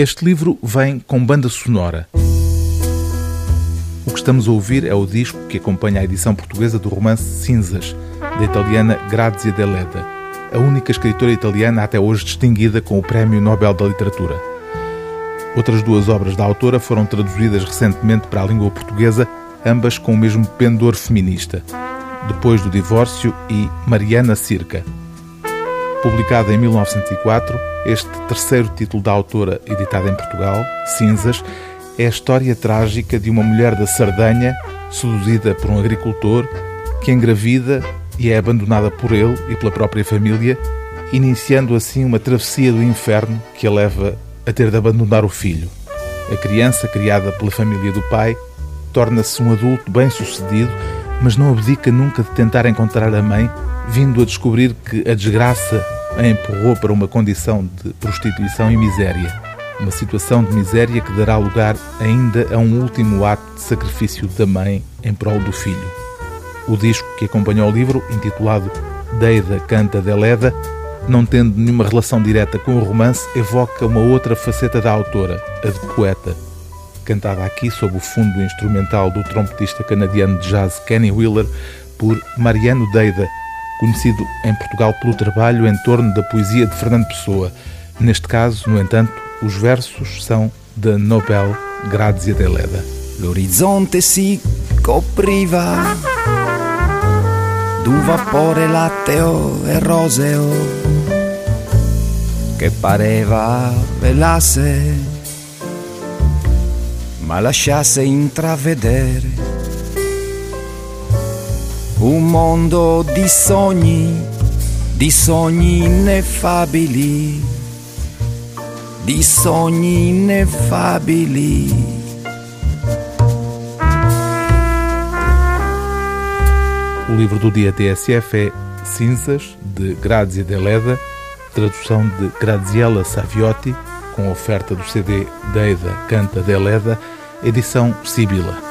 Este livro vem com banda sonora. O que estamos a ouvir é o disco que acompanha a edição portuguesa do romance Cinzas, da italiana Grazia Deledda, a única escritora italiana até hoje distinguida com o Prémio Nobel da Literatura. Outras duas obras da autora foram traduzidas recentemente para a língua portuguesa, ambas com o mesmo pendor feminista, Depois do Divórcio e Mariana Circa. Publicado em 1904, este terceiro título da autora, editado em Portugal, Cinzas, é a história trágica de uma mulher da Sardanha, seduzida por um agricultor, que engravida e é abandonada por ele e pela própria família, iniciando assim uma travessia do inferno que a leva a ter de abandonar o filho. A criança, criada pela família do pai, torna-se um adulto bem-sucedido, mas não abdica nunca de tentar encontrar a mãe, vindo a descobrir que a desgraça a empurrou para uma condição de prostituição e miséria. Uma situação de miséria que dará lugar ainda a um último ato de sacrifício da mãe em prol do filho. O disco que acompanhou o livro, intitulado Deida Canta Deleda, não tendo nenhuma relação direta com o romance, evoca uma outra faceta da autora, a de poeta, cantada aqui sob o fundo instrumental do trompetista canadiano de jazz Kenny Wheeler por Mariano Deida, conhecido em Portugal pelo trabalho em torno da poesia de Fernando Pessoa. Neste caso, no entanto, os versos são da Nobel Grazia Deledda. L'orizzonte si copriva d'un vapore latteo e roseo che pareva velasse ma lasciasse intravedere un mondo di sogni, di sogni ineffabili di sogni ineffabili. O livro do dia TSF é Cinzas, de Grazia Deleda, tradução de Graziella Saviotti, com oferta do CD Deida Canta Deleda, edição Sibila.